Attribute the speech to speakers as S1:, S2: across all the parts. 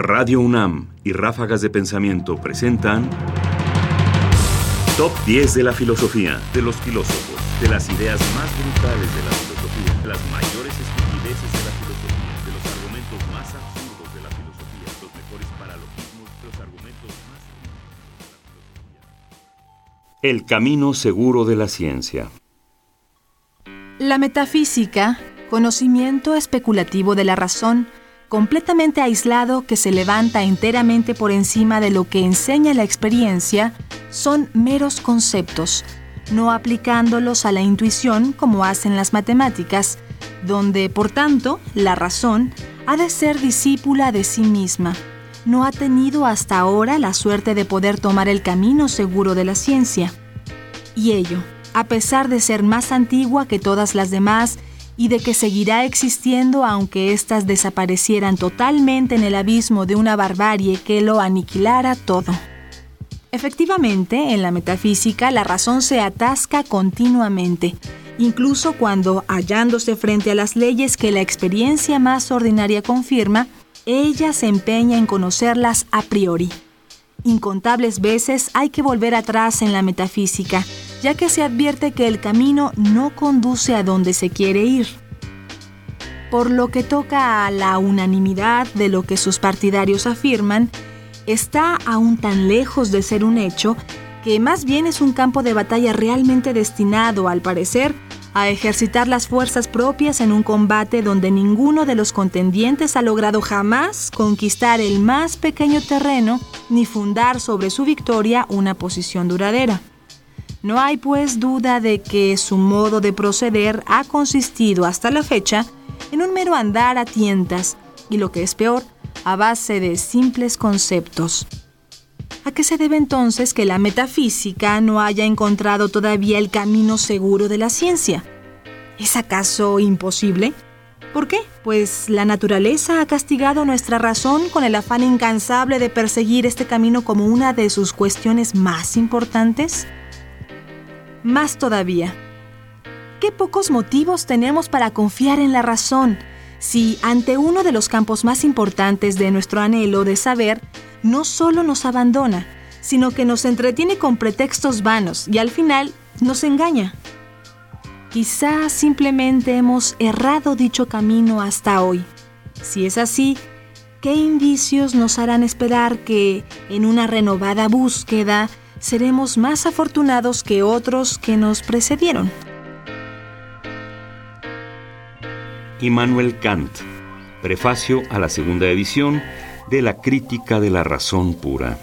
S1: Radio UNAM y Ráfagas de Pensamiento presentan Top 10 de la filosofía, de los filósofos, de las ideas más brutales de la filosofía, de las mayores estupideces de la filosofía, de los argumentos más absurdos de la filosofía, los mejores paralogismos, los argumentos más de la filosofía. El camino seguro de la ciencia.
S2: La metafísica, conocimiento especulativo de la razón, completamente aislado que se levanta enteramente por encima de lo que enseña la experiencia, son meros conceptos, no aplicándolos a la intuición como hacen las matemáticas, donde, por tanto, la razón ha de ser discípula de sí misma. No ha tenido hasta ahora la suerte de poder tomar el camino seguro de la ciencia. Y ello, a pesar de ser más antigua que todas las demás y de que seguirá existiendo aunque éstas desaparecieran totalmente en el abismo de una barbarie que lo aniquilara todo. Efectivamente, en la metafísica la razón se atasca continuamente, incluso cuando, hallándose frente a las leyes que la experiencia más ordinaria confirma, ella se empeña en conocerlas a priori. Incontables veces hay que volver atrás en la metafísica, ya que se advierte que el camino no conduce a donde se quiere ir. Por lo que toca a la unanimidad de lo que sus partidarios afirman, está aún tan lejos de ser un hecho que más bien es un campo de batalla realmente destinado, al parecer, a ejercitar las fuerzas propias en un combate donde ninguno de los contendientes ha logrado jamás conquistar el más pequeño terreno ni fundar sobre su victoria una posición duradera. No hay pues duda de que su modo de proceder ha consistido hasta la fecha en un mero andar a tientas y lo que es peor, a base de simples conceptos. ¿A qué se debe entonces que la metafísica no haya encontrado todavía el camino seguro de la ciencia? ¿Es acaso imposible? ¿Por qué? Pues la naturaleza ha castigado nuestra razón con el afán incansable de perseguir este camino como una de sus cuestiones más importantes. Más todavía, ¿qué pocos motivos tenemos para confiar en la razón? si ante uno de los campos más importantes de nuestro anhelo de saber, no solo nos abandona, sino que nos entretiene con pretextos vanos y al final nos engaña. Quizá simplemente hemos errado dicho camino hasta hoy. Si es así, ¿qué indicios nos harán esperar que, en una renovada búsqueda, seremos más afortunados que otros que nos precedieron?
S1: Immanuel Kant, prefacio a la segunda edición de la Crítica de la Razón Pura.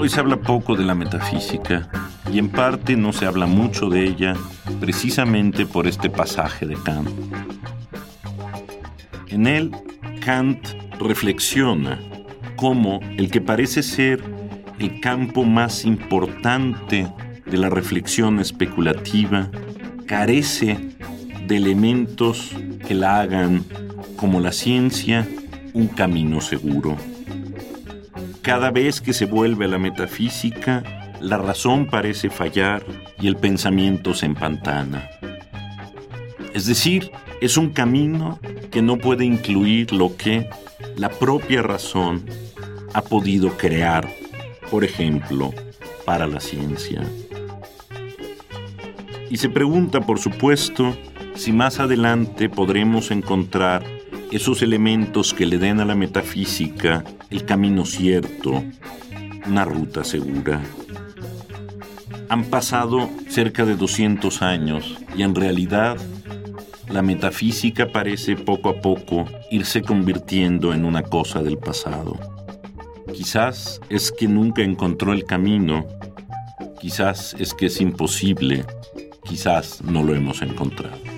S3: Hoy se habla poco de la metafísica y en parte no se habla mucho de ella precisamente por este pasaje de Kant. En él Kant reflexiona cómo el que parece ser el campo más importante de la reflexión especulativa carece de elementos que la hagan, como la ciencia, un camino seguro. Cada vez que se vuelve a la metafísica, la razón parece fallar y el pensamiento se empantana. Es decir, es un camino que no puede incluir lo que la propia razón ha podido crear, por ejemplo, para la ciencia. Y se pregunta, por supuesto, si más adelante podremos encontrar esos elementos que le den a la metafísica el camino cierto, una ruta segura. Han pasado cerca de 200 años y en realidad la metafísica parece poco a poco irse convirtiendo en una cosa del pasado. Quizás es que nunca encontró el camino, quizás es que es imposible, quizás no lo hemos encontrado.